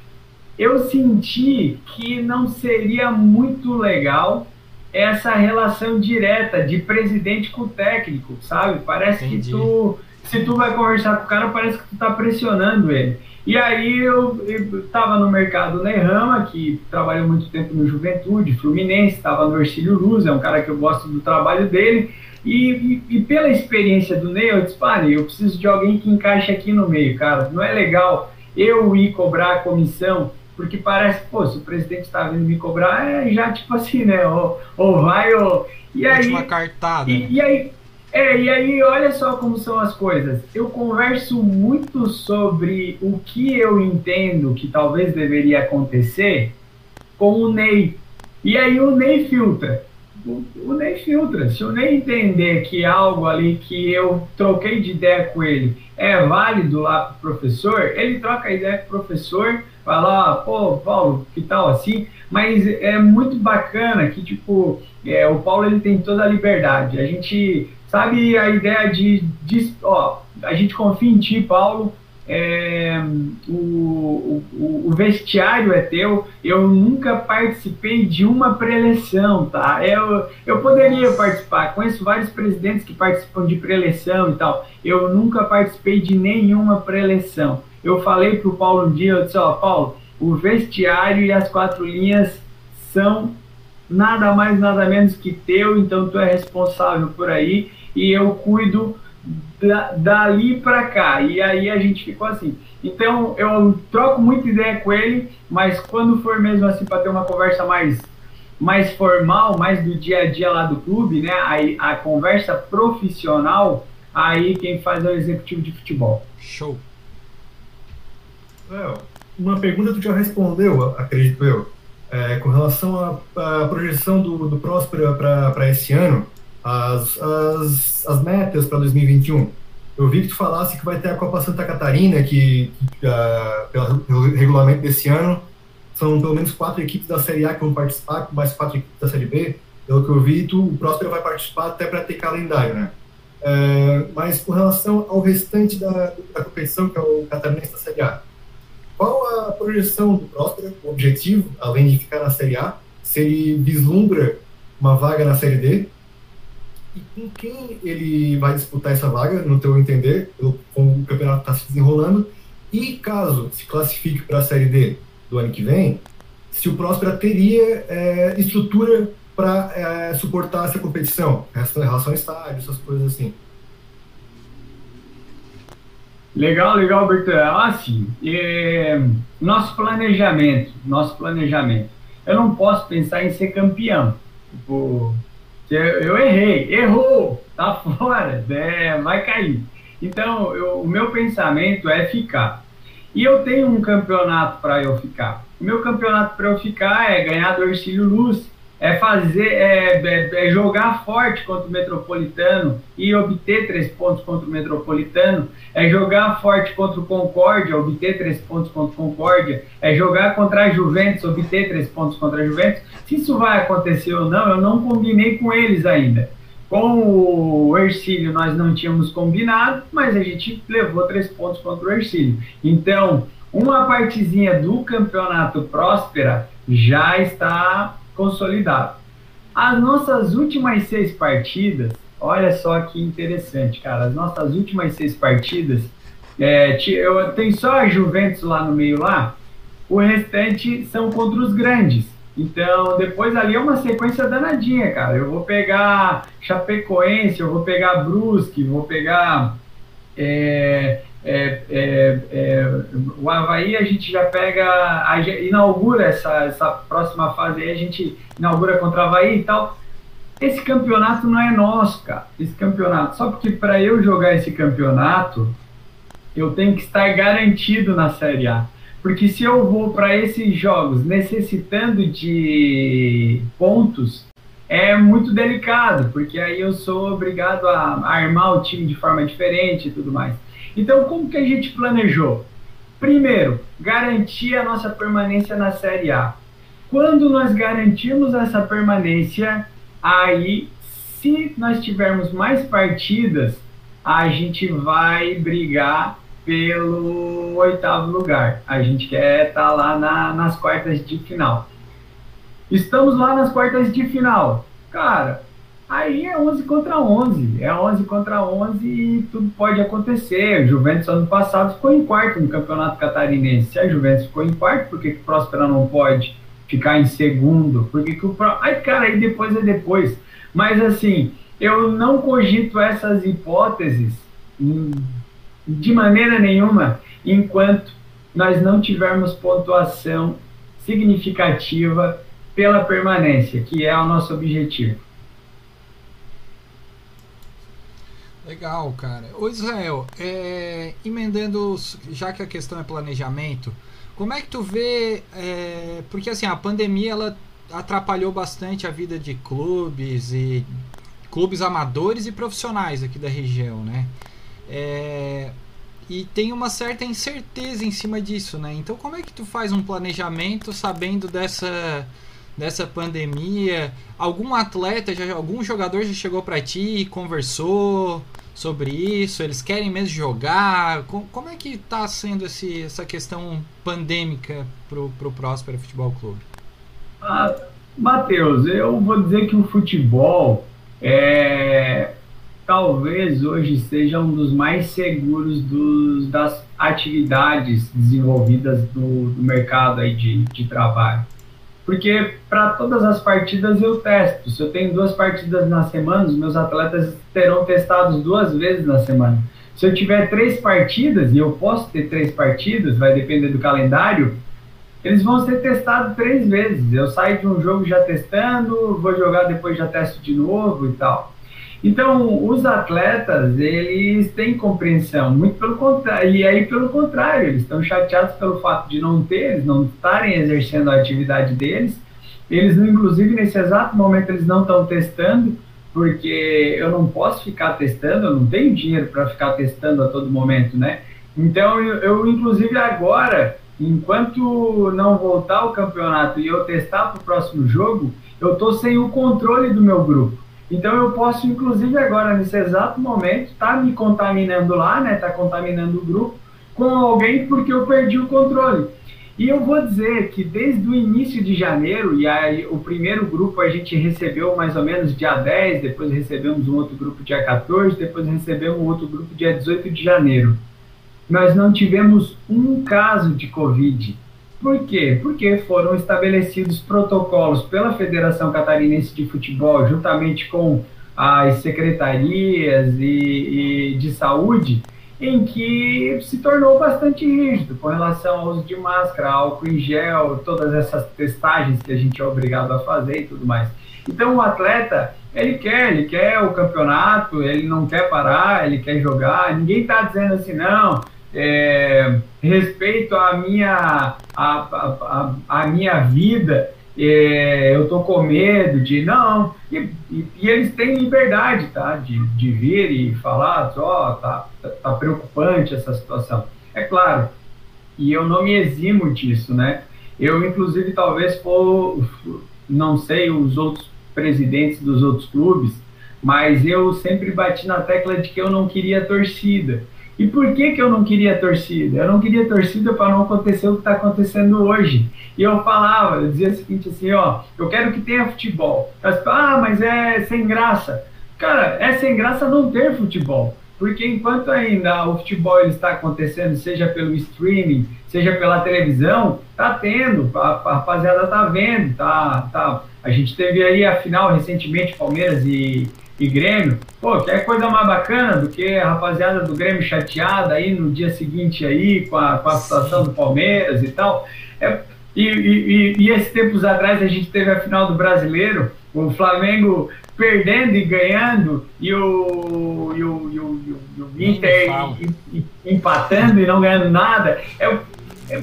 eu senti que não seria muito legal essa relação direta de presidente com técnico, sabe? Parece Entendi. que tu se tu vai conversar com o cara, parece que tu tá pressionando ele. E aí eu, estava no mercado Nerrama, que trabalhou muito tempo no Juventude, Fluminense, estava no Ercílio Luz, é um cara que eu gosto do trabalho dele. E, e, e pela experiência do Ney, eu disse, pá, eu preciso de alguém que encaixe aqui no meio, cara. Não é legal eu ir cobrar a comissão, porque parece, pô, se o presidente está vindo me cobrar, é já tipo assim, né? Ou, ou vai, ou. E aí. Cartada. E, e aí é, e aí olha só como são as coisas. Eu converso muito sobre o que eu entendo que talvez deveria acontecer com o Ney. E aí o Ney filtra. O, o Ney filtra. Se o Ney entender que algo ali que eu troquei de ideia com ele é válido lá pro professor, ele troca a ideia com o professor, lá, pô, Paulo, que tal assim? Mas é muito bacana que, tipo, é, o Paulo ele tem toda a liberdade. A gente Sabe a ideia de, de ó, a gente confia em ti, Paulo, é, o, o, o, vestiário é teu. Eu nunca participei de uma preleção, tá? Eu, eu poderia participar, conheço vários presidentes que participam de preleção e tal. Eu nunca participei de nenhuma preleção. Eu falei para o Paulo um dia, eu disse, ó, Paulo, o vestiário e as quatro linhas são nada mais, nada menos que teu, então tu é responsável por aí e eu cuido da, dali para cá. E aí a gente ficou assim. Então eu troco muita ideia com ele, mas quando for mesmo assim para ter uma conversa mais mais formal, mais do dia a dia lá do clube, né? Aí a conversa profissional, aí quem faz é o executivo de futebol. Show. Léo, uma pergunta tu já respondeu, acredito eu, é, com relação à, projeção do, do Próspera para esse ano as, as, as metas para 2021. Eu vi que tu falasse que vai ter a Copa Santa Catarina, que, que uh, pelo regulamento desse ano, são pelo menos quatro equipes da Série A que vão participar, mais quatro equipes da Série B. Pelo que eu vi, tu, o Próspero vai participar até para ter calendário, né? Uh, mas com relação ao restante da, da competição, que é o Catarinense da Série A, qual a projeção do Próspero, o objetivo, além de ficar na Série A? Se ele vislumbra uma vaga na Série D, e com quem ele vai disputar essa vaga, no teu entender, como o campeonato está se desenrolando, e caso se classifique para a Série D do ano que vem, se o Próspera teria é, estrutura para é, suportar essa competição, em relação ao estádio, essas coisas assim. Legal, legal, Bertão. Assim, é, nosso planejamento, nosso planejamento. Eu não posso pensar em ser campeão. Tipo, eu errei, errou, tá [laughs] fora, é, vai cair. Então, eu, o meu pensamento é ficar. E eu tenho um campeonato para eu ficar. O meu campeonato para eu ficar é ganhar do Ercílio Luz, é fazer, é, é, é, jogar forte contra o Metropolitano e obter três pontos contra o Metropolitano, é jogar forte contra o Concórdia, obter três pontos contra o Concórdia, é jogar contra a Juventus, obter três pontos contra a Juventus. Se isso vai acontecer ou não, eu não combinei com eles ainda. Com o Ercílio nós não tínhamos combinado, mas a gente levou três pontos contra o Ercílio. Então, uma partezinha do campeonato próspera já está consolidado. As nossas últimas seis partidas, olha só que interessante, cara. As nossas últimas seis partidas, é, eu tenho só a Juventus lá no meio lá, o restante são contra os grandes. Então, depois ali é uma sequência danadinha, cara. Eu vou pegar Chapecoense, eu vou pegar Brusque, vou pegar é, é, é, é, o Havaí a gente já pega, a, inaugura essa, essa próxima fase aí, a gente inaugura contra o Havaí e tal. Esse campeonato não é nosso, cara. Esse campeonato, só porque para eu jogar esse campeonato, eu tenho que estar garantido na Série A. Porque se eu vou para esses jogos necessitando de pontos, é muito delicado, porque aí eu sou obrigado a armar o time de forma diferente e tudo mais. Então, como que a gente planejou? Primeiro, garantir a nossa permanência na Série A. Quando nós garantimos essa permanência, aí, se nós tivermos mais partidas, a gente vai brigar pelo oitavo lugar. A gente quer estar tá lá na, nas quartas de final. Estamos lá nas quartas de final. Cara, Aí é 11 contra 11. É 11 contra 11 e tudo pode acontecer. O Juventus ano passado ficou em quarto no Campeonato Catarinense. Se a Juventus ficou em quarto, por que o Próspera não pode ficar em segundo? Por que, que o Pro... Ai, cara, aí depois é depois. Mas assim, eu não cogito essas hipóteses de maneira nenhuma enquanto nós não tivermos pontuação significativa pela permanência, que é o nosso objetivo. Legal, cara. Ô Israel, é, emendando, já que a questão é planejamento, como é que tu vê, é, porque assim, a pandemia ela atrapalhou bastante a vida de clubes e clubes amadores e profissionais aqui da região, né? É, e tem uma certa incerteza em cima disso, né? Então como é que tu faz um planejamento sabendo dessa dessa pandemia? Algum atleta, já, algum jogador já chegou para ti e conversou sobre isso? Eles querem mesmo jogar? Como, como é que está sendo esse, essa questão pandêmica pro, pro Próspera Futebol Clube? Ah, Matheus, eu vou dizer que o futebol é talvez hoje seja um dos mais seguros dos, das atividades desenvolvidas no, no mercado aí de, de trabalho porque para todas as partidas eu testo. Se eu tenho duas partidas na semana, os meus atletas terão testados duas vezes na semana. Se eu tiver três partidas, e eu posso ter três partidas, vai depender do calendário, eles vão ser testados três vezes. Eu saio de um jogo já testando, vou jogar depois já testo de novo e tal. Então, os atletas, eles têm compreensão, muito pelo contrário, e aí pelo contrário, eles estão chateados pelo fato de não ter, não estarem exercendo a atividade deles, eles, inclusive, nesse exato momento, eles não estão testando, porque eu não posso ficar testando, eu não tenho dinheiro para ficar testando a todo momento, né? Então, eu, eu inclusive, agora, enquanto não voltar o campeonato e eu testar para o próximo jogo, eu estou sem o controle do meu grupo. Então eu posso, inclusive agora, nesse exato momento, estar tá me contaminando lá, né? Tá contaminando o grupo com alguém porque eu perdi o controle. E eu vou dizer que desde o início de janeiro, e aí o primeiro grupo a gente recebeu mais ou menos dia 10, depois recebemos um outro grupo dia 14, depois recebemos outro grupo dia 18 de janeiro. Nós não tivemos um caso de Covid por quê? Porque foram estabelecidos protocolos pela Federação Catarinense de Futebol, juntamente com as secretarias e, e de saúde, em que se tornou bastante rígido com relação ao uso de máscara, álcool em gel, todas essas testagens que a gente é obrigado a fazer e tudo mais. Então o atleta, ele quer, ele quer o campeonato, ele não quer parar, ele quer jogar, ninguém está dizendo assim, não, é, respeito à minha, a, a minha vida, é, eu tô com medo de. Não, e, e, e, eles têm liberdade, tá? De, de vir e falar, ó, oh, tá, tá preocupante essa situação. É claro, e eu não me eximo disso, né? Eu, inclusive, talvez for, não sei os outros presidentes dos outros clubes, mas eu sempre bati na tecla de que eu não queria torcida. E por que, que eu não queria torcida? Eu não queria torcida para não acontecer o que está acontecendo hoje. E eu falava, eu dizia o seguinte assim, ó, eu quero que tenha futebol. Ah, mas é sem graça. Cara, é sem graça não ter futebol. Porque enquanto ainda o futebol está acontecendo, seja pelo streaming, seja pela televisão, tá tendo, a, a rapaziada tá vendo, tá, tá. A gente teve aí a final recentemente, Palmeiras e, e Grêmio, pô, que é coisa mais bacana do que a rapaziada do Grêmio chateada aí no dia seguinte aí com a, com a situação do Palmeiras e tal. É, e, e, e, esses tempos atrás a gente teve a final do Brasileiro, o Flamengo perdendo e ganhando, e o, e o, e o, e o Inter empatando e não ganhando nada. É, é,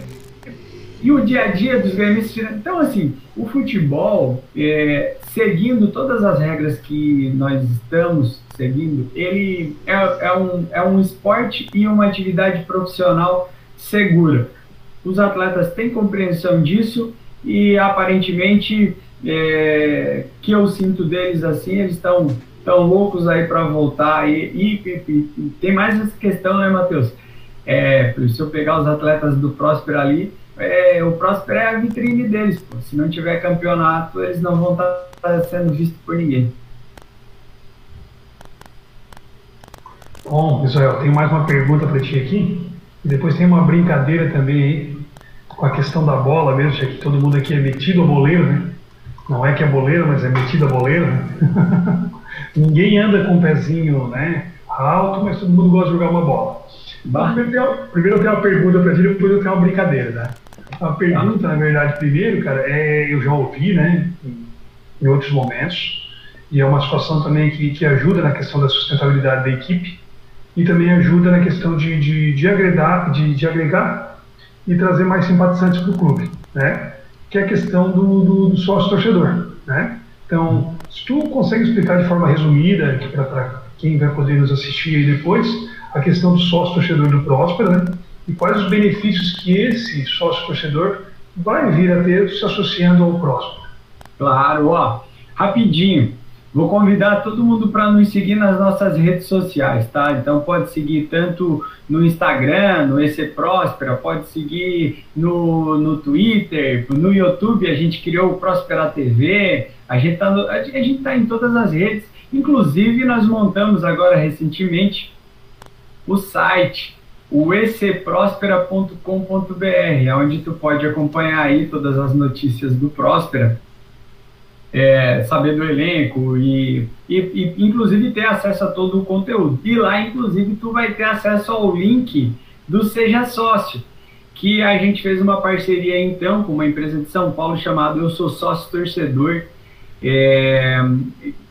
e o dia a dia dos gremistas. Então, assim, o futebol, é, seguindo todas as regras que nós estamos seguindo, ele é, é, um, é um esporte e uma atividade profissional segura. Os atletas têm compreensão disso e aparentemente é, que eu sinto deles assim, eles estão tão loucos aí para voltar e, e, e, e, tem mais essa questão, né, Matheus? É, se eu pegar os atletas do Próspero ali, é, o Próspero é a vitrine deles. Pô. Se não tiver campeonato, eles não vão estar tá sendo vistos por ninguém. Bom, Israel, tem mais uma pergunta para ti aqui. E depois tem uma brincadeira também aí com a questão da bola mesmo, já que todo mundo aqui é metido a boleiro, né? Não é que é boleiro, mas é metido a boleiro. [laughs] Ninguém anda com o pezinho né, alto, mas todo mundo gosta de jogar uma bola. Primeiro, eu tenho uma pergunta para ti, depois eu tenho uma brincadeira, né? A pergunta, na verdade, primeiro, cara, é, eu já ouvi, né, em, outros momentos, e é uma situação também que, que ajuda na questão da sustentabilidade da equipe e também ajuda na questão de, de, de, agregar, de, de agregar e trazer mais simpatizantes para o clube, né? Que é a questão do, do, do sócio-torcedor, né? Então, se tu consegue explicar de forma resumida, para quem vai poder nos assistir aí depois, a questão do sócio-torcedor do Próspera, né? E quais os benefícios que esse sócio-torcedor vai vir a ter se associando ao Próspera. Claro, ó, rapidinho. Vou convidar todo mundo para nos seguir nas nossas redes sociais, tá? Então pode seguir tanto no Instagram, no EC Próspera, pode seguir no, no Twitter, no YouTube, a gente criou o Próspera TV, a gente está tá em todas as redes, inclusive nós montamos agora recentemente o site o ecprospera.com.br, onde tu pode acompanhar aí todas as notícias do Próspera, é, saber do elenco e, e, e, inclusive ter acesso a todo o conteúdo. E lá, inclusive, tu vai ter acesso ao link do Seja Sócio, que a gente fez uma parceria então com uma empresa de São Paulo chamada Eu Sou Sócio Torcedor. É,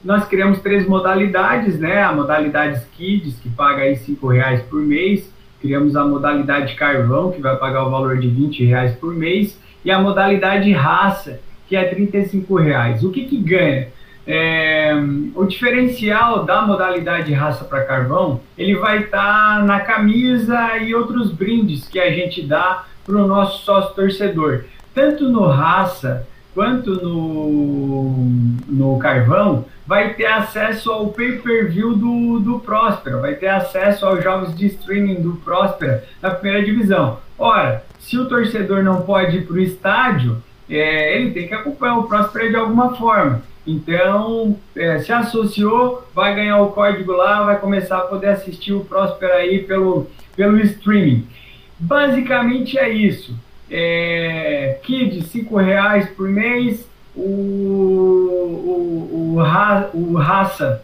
nós criamos três modalidades, né? A modalidade Kids, que paga aí cinco reais por mês, criamos a modalidade carvão, que vai pagar o valor de 20 reais por mês, e a modalidade raça, que é 35 reais. O que, que ganha? É, o diferencial da modalidade raça para carvão, ele vai estar tá na camisa e outros brindes que a gente dá para o nosso sócio torcedor. Tanto no raça quanto no, no carvão, vai ter acesso ao pay-per-view do, do Próspera, vai ter acesso aos jogos de streaming do Próspera na primeira divisão. Ora, se o torcedor não pode ir para o estádio, é, ele tem que acompanhar o Próspera de alguma forma. Então, é, se associou, vai ganhar o código lá, vai começar a poder assistir o Próspera aí pelo, pelo streaming. Basicamente é isso. É, Kid, 5 reais por mês, o, o, o, o raça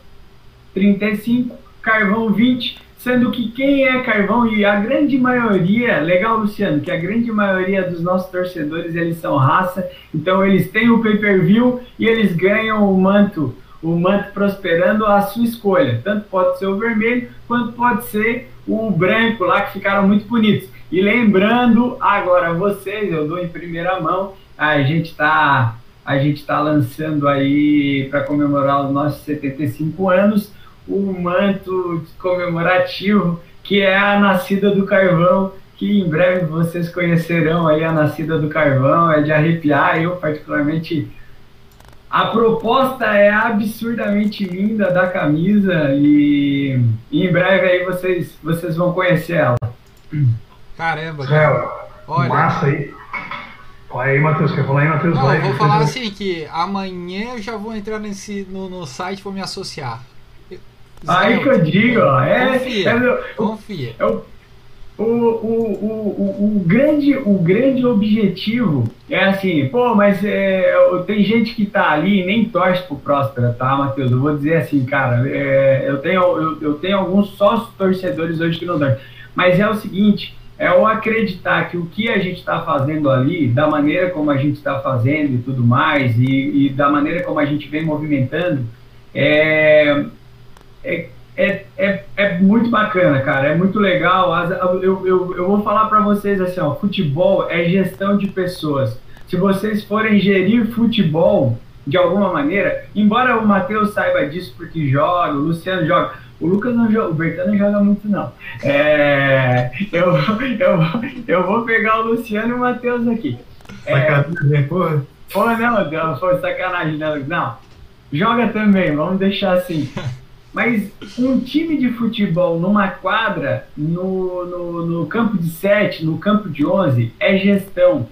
35, carvão 20, sendo que quem é carvão e a grande maioria, legal Luciano, que a grande maioria dos nossos torcedores eles são raça, então eles têm o pay-per-view e eles ganham o manto, o manto prosperando a sua escolha, tanto pode ser o vermelho quanto pode ser o branco lá que ficaram muito bonitos. E lembrando agora vocês, eu dou em primeira mão, a gente está a gente está lançando aí para comemorar os nossos 75 anos o manto comemorativo que é a Nascida do Carvão, que em breve vocês conhecerão aí a Nascida do Carvão, é de arrepiar, eu particularmente a proposta é absurdamente linda da camisa e, em breve aí vocês, vocês vão conhecer ela. Caramba, cara. Olha. Massa aí. Olha aí, Matheus, quer falar aí, Matheus? Não, eu vou falar assim, que amanhã eu já vou entrar nesse, no, no site vou me associar. Aí que eu digo, ó, é, confia, é, confia. É o, o, o, o, o, grande, o grande objetivo é assim, pô, mas é, tem gente que tá ali e nem torce pro Próspera, tá, Matheus? Eu vou dizer assim, cara, é, eu, tenho, eu, eu tenho alguns sócios torcedores hoje que não torcem, mas é o seguinte, é o acreditar que o que a gente está fazendo ali, da maneira como a gente está fazendo e tudo mais, e, e da maneira como a gente vem movimentando, é, é, é, é, é, muito bacana, cara. É muito legal. Eu, eu, eu vou falar para vocês assim: ó, futebol é gestão de pessoas. Se vocês forem gerir futebol de alguma maneira, embora o Matheus saiba disso porque joga, o Luciano joga, o Lucas não joga, o Bertano não joga muito, não. É, eu, eu, eu vou pegar o Luciano e o Matheus aqui. Sacanagem, é, porra. Porra, não, foi sacanagem, não. não. Joga também, vamos deixar assim. Mas um time de futebol numa quadra, no, no, no campo de 7, no campo de 11, é gestão.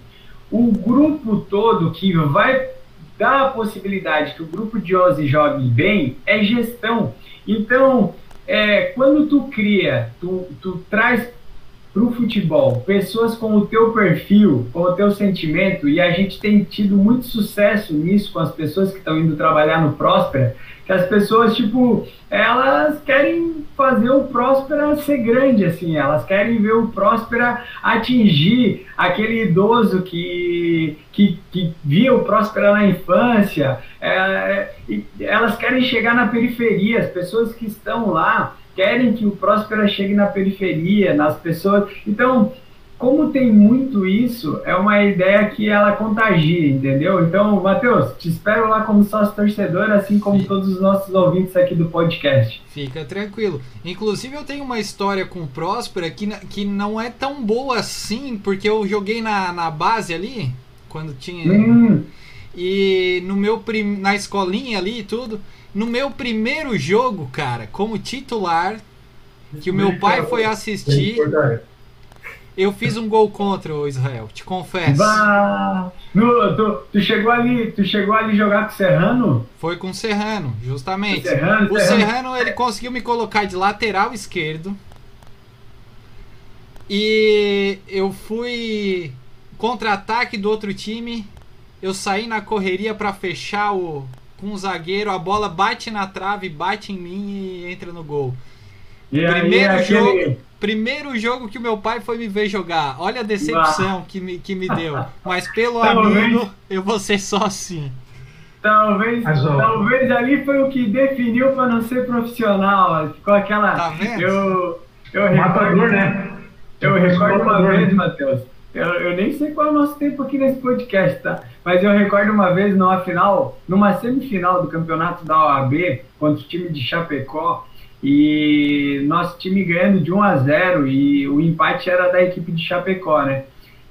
O grupo todo que vai dar a possibilidade que o grupo de 11 jogue bem é gestão. Então, é, quando tu cria, tu, tu traz para o futebol pessoas com o teu perfil, com o teu sentimento, e a gente tem tido muito sucesso nisso com as pessoas que estão indo trabalhar no Próspera, que as pessoas, tipo, elas querem fazer o Próspera ser grande, assim, elas querem ver o Próspera atingir aquele idoso que, que, que via o Próspera na infância, é, elas querem chegar na periferia, as pessoas que estão lá querem que o Próspera chegue na periferia, nas pessoas. Então, como tem muito isso, é uma ideia que ela contagia, entendeu? Então, Matheus, te espero lá como sócio torcedor, assim como Fica. todos os nossos ouvintes aqui do podcast. Fica tranquilo. Inclusive, eu tenho uma história com o Próspera que, que não é tão boa assim, porque eu joguei na, na base ali, quando tinha. Hum. E no meu prim... na escolinha ali e tudo. No meu primeiro jogo, cara, como titular, que o meu pai foi assistir. Eu fiz um gol contra o Israel, te confesso. Bah, no, tu, tu, chegou ali, tu chegou ali jogar com o Serrano? Foi com o Serrano, justamente. O Serrano, o Serrano, Serrano ele conseguiu me colocar de lateral esquerdo. E eu fui contra-ataque do outro time. Eu saí na correria para fechar o com o zagueiro, a bola bate na trave, bate em mim e entra no gol. E primeiro aí, jogo, aquele... primeiro jogo que o meu pai foi me ver jogar. Olha a decepção que me, que me deu. Mas pelo amigo, eu vou ser só assim. Talvez, talvez ali foi o que definiu para não ser profissional. Ficou aquela. Tá vendo? Eu, eu Matador, recordo, né? Eu recordo uma vez, Matheus. Eu, eu, nem sei qual é o nosso tempo aqui nesse podcast, tá? Mas eu recordo uma vez numa final, numa semifinal do campeonato da OAB, contra o time de Chapecó, e nosso time ganhando de 1 a 0 e o empate era da equipe de Chapecó, né?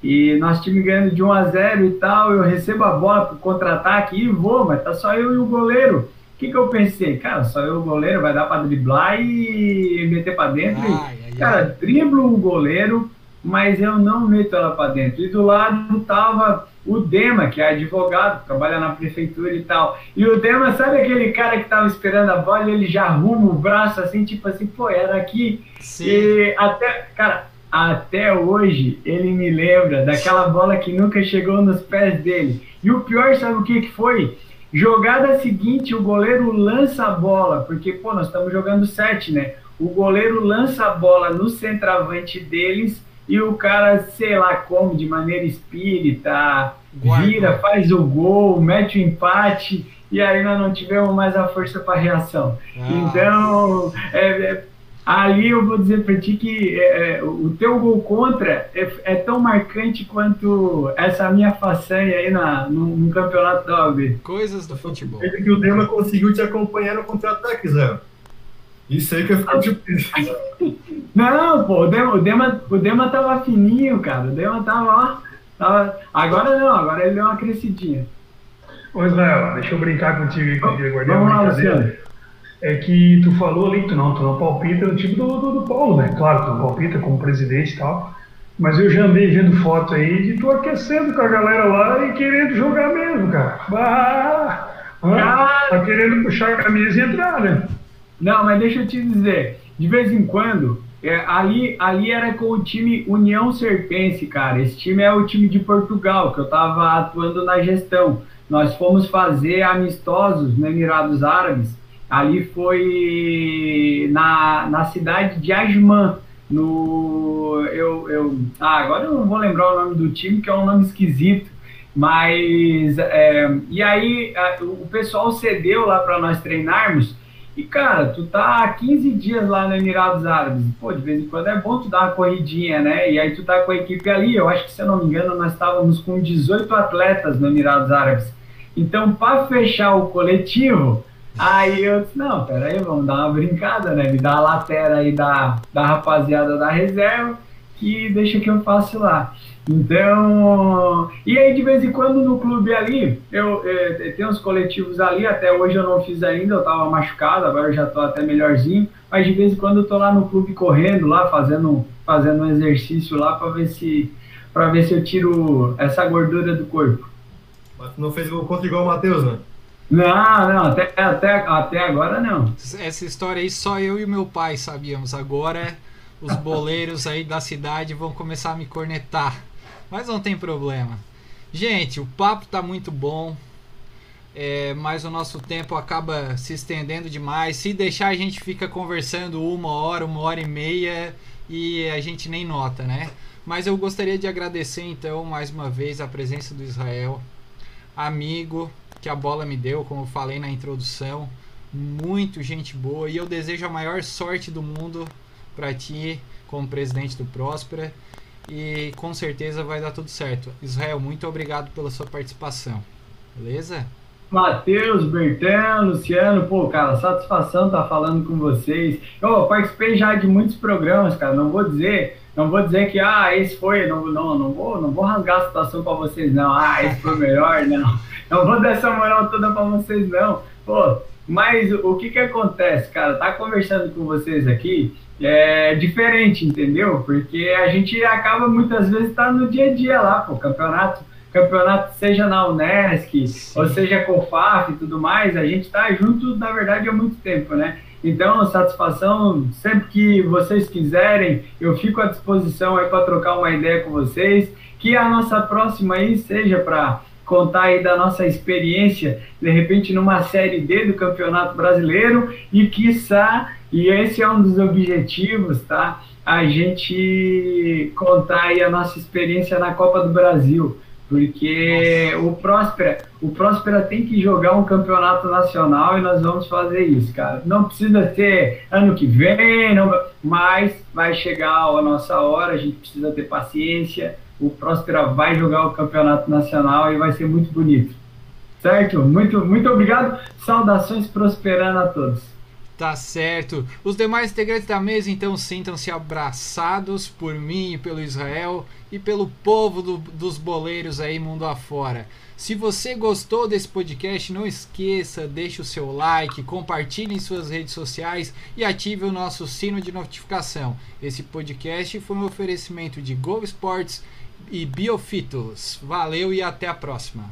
E nosso time ganhando de 1 a 0 e tal, eu recebo a bola pro contra-ataque e vou, mas tá só eu e o goleiro. O que, que eu pensei? Cara, só eu e o goleiro, vai dar para driblar e meter para dentro. Ai, e, ai, cara, ai. driblo o goleiro, mas eu não meto ela para dentro. E do lado tava o Dema, que é advogado, trabalha na prefeitura e tal. E o Dema, sabe aquele cara que tava esperando a bola ele já arruma o braço assim, tipo assim, pô, era aqui. Sim. E até, cara, até hoje ele me lembra daquela bola que nunca chegou nos pés dele. E o pior, sabe o que que foi? Jogada seguinte, o goleiro lança a bola, porque, pô, nós estamos jogando sete, né? o goleiro lança a bola no centroavante deles e o cara, sei lá como, de maneira espírita, Guarda. vira, faz o gol, mete o empate e aí nós não tivemos mais a força para reação. Ah. Então, é, é, ali eu vou dizer para ti que é, é, o teu gol contra é, é, tão marcante quanto essa minha façanha aí na, no, no campeonato da OAB. Coisas do futebol. É que o Dema conseguiu te acompanhar no contra-ataque, Zé. Isso aí que eu fico difícil. Não, pô, o Dema, o, Dema, o Dema tava fininho, cara. O Dema tava, ó. Tava... Agora não, agora ele deu uma crescidinha. Ô Israel, deixa eu brincar contigo aí, contigo. Vamos lá, Luciano. É que tu falou ali tu não, tu não palpita no time do, do, do Paulo, né? Claro, tu não palpita como presidente e tal. Mas eu já andei vendo foto aí de tu aquecendo com a galera lá e querendo jogar mesmo, cara. Ah, tá querendo puxar a camisa e entrar, né? Não, mas deixa eu te dizer, de vez em quando, é, ali, ali era com o time União Serpense, cara. Esse time é o time de Portugal, que eu estava atuando na gestão. Nós fomos fazer amistosos no Emirados Árabes. Ali foi na, na cidade de Ajman, no eu, eu ah, agora eu não vou lembrar o nome do time que é um nome esquisito mas é, e aí a, o pessoal cedeu lá para nós treinarmos e, cara, tu tá há 15 dias lá no Emirados Árabes. Pô, de vez em quando é bom tu dar uma corridinha, né? E aí tu tá com a equipe ali. Eu acho que, se eu não me engano, nós estávamos com 18 atletas no Emirados Árabes. Então, para fechar o coletivo, aí eu disse, não, peraí, vamos dar uma brincada, né? Me dá a lateral aí da, da rapaziada da reserva que deixa que eu faço lá. Então, e aí de vez em quando no clube ali, eu, é, tem uns coletivos ali, até hoje eu não fiz ainda, eu tava machucado, agora eu já tô até melhorzinho, mas de vez em quando eu tô lá no clube correndo lá, fazendo, fazendo um exercício lá para ver se para ver se eu tiro essa gordura do corpo. Mas tu não fez gol contra igual o Matheus, né? Não, não, até, até, até agora não. Essa história aí só eu e meu pai sabíamos. Agora os boleiros aí da cidade vão começar a me cornetar. Mas não tem problema. Gente, o papo tá muito bom. É, mas o nosso tempo acaba se estendendo demais. Se deixar, a gente fica conversando uma hora, uma hora e meia e a gente nem nota, né? Mas eu gostaria de agradecer então mais uma vez a presença do Israel, amigo que a bola me deu, como eu falei na introdução. Muito gente boa e eu desejo a maior sorte do mundo para ti como presidente do Próspera e com certeza vai dar tudo certo. Israel, muito obrigado pela sua participação. Beleza? Matheus, Bertão, Luciano, pô, cara, satisfação estar tá falando com vocês. Eu participei já de muitos programas, cara, não vou dizer, não vou dizer que, ah, esse foi, não, não, não vou, não vou rasgar a situação para vocês, não, ah, esse foi melhor, [laughs] não, não vou dar essa moral toda para vocês, não, pô, mas o que que acontece, cara, tá conversando com vocês aqui, é diferente, entendeu? Porque a gente acaba muitas vezes estar tá no dia a dia lá, pô, campeonato, campeonato seja na Unesc, Sim. ou seja com o FAF e tudo mais, a gente está junto, na verdade, há muito tempo, né? Então, satisfação, sempre que vocês quiserem, eu fico à disposição aí para trocar uma ideia com vocês, que a nossa próxima aí seja para contar aí da nossa experiência, de repente numa série D do Campeonato Brasileiro e quiçá e esse é um dos objetivos, tá? A gente contar aí a nossa experiência na Copa do Brasil, porque o Próspera, o Próspera tem que jogar um campeonato nacional e nós vamos fazer isso, cara. Não precisa ser ano que vem, não, mas vai chegar a nossa hora, a gente precisa ter paciência. O Próspera vai jogar o campeonato nacional e vai ser muito bonito. Certo? Muito, muito obrigado. Saudações prosperando a todos. Tá certo. Os demais integrantes da mesa então sintam-se abraçados por mim e pelo Israel e pelo povo do, dos boleiros aí mundo afora. Se você gostou desse podcast, não esqueça, deixe o seu like, compartilhe em suas redes sociais e ative o nosso sino de notificação. Esse podcast foi um oferecimento de Go Sports e Biofitos. Valeu e até a próxima.